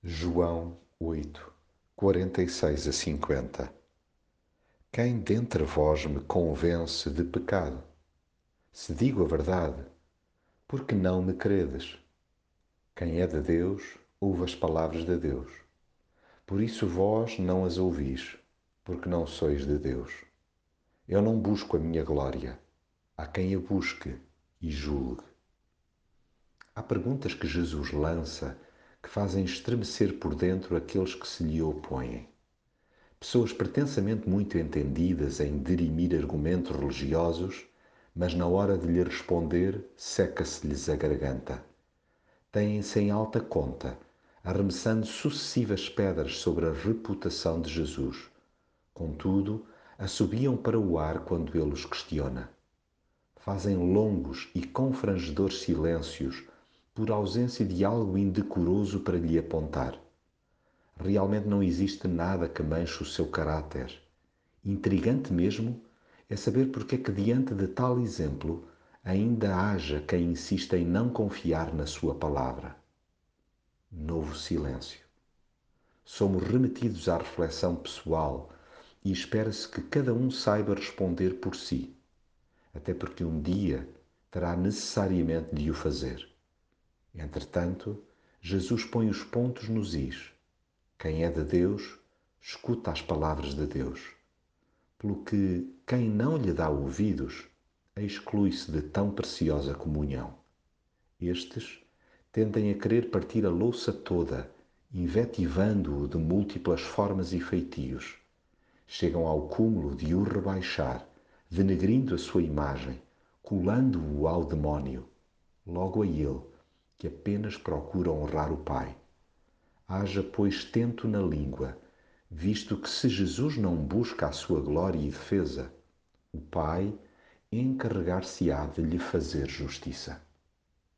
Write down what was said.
João 8, 46 a 50 Quem dentre vós me convence de pecado? Se digo a verdade, por que não me credes? Quem é de Deus, ouve as palavras de Deus. Por isso vós não as ouvis, porque não sois de Deus. Eu não busco a minha glória. Há quem a busque e julgue. Há perguntas que Jesus lança que fazem estremecer por dentro aqueles que se lhe opõem. Pessoas pretensamente muito entendidas em dirimir argumentos religiosos, mas na hora de lhe responder seca-se-lhes a garganta. Têm-se em alta conta, arremessando sucessivas pedras sobre a reputação de Jesus. Contudo, assobiam para o ar quando ele os questiona. Fazem longos e confrangedores silêncios por ausência de algo indecoroso para lhe apontar. Realmente não existe nada que manche o seu caráter. Intrigante mesmo é saber porque é que, diante de tal exemplo, ainda haja quem insista em não confiar na sua palavra. Novo silêncio. Somos remetidos à reflexão pessoal e espera-se que cada um saiba responder por si, até porque um dia terá necessariamente de o fazer. Entretanto, Jesus põe os pontos nos is. Quem é de Deus, escuta as palavras de Deus. Pelo que quem não lhe dá ouvidos, exclui-se de tão preciosa comunhão. Estes tendem a querer partir a louça toda, invetivando-o de múltiplas formas e feitios. Chegam ao cúmulo de o rebaixar, denegrindo a sua imagem, colando-o ao demónio, logo a ele, que apenas procura honrar o Pai. Haja, pois, tento na língua, visto que se Jesus não busca a sua glória e defesa, o Pai encarregar-se-á de lhe fazer justiça.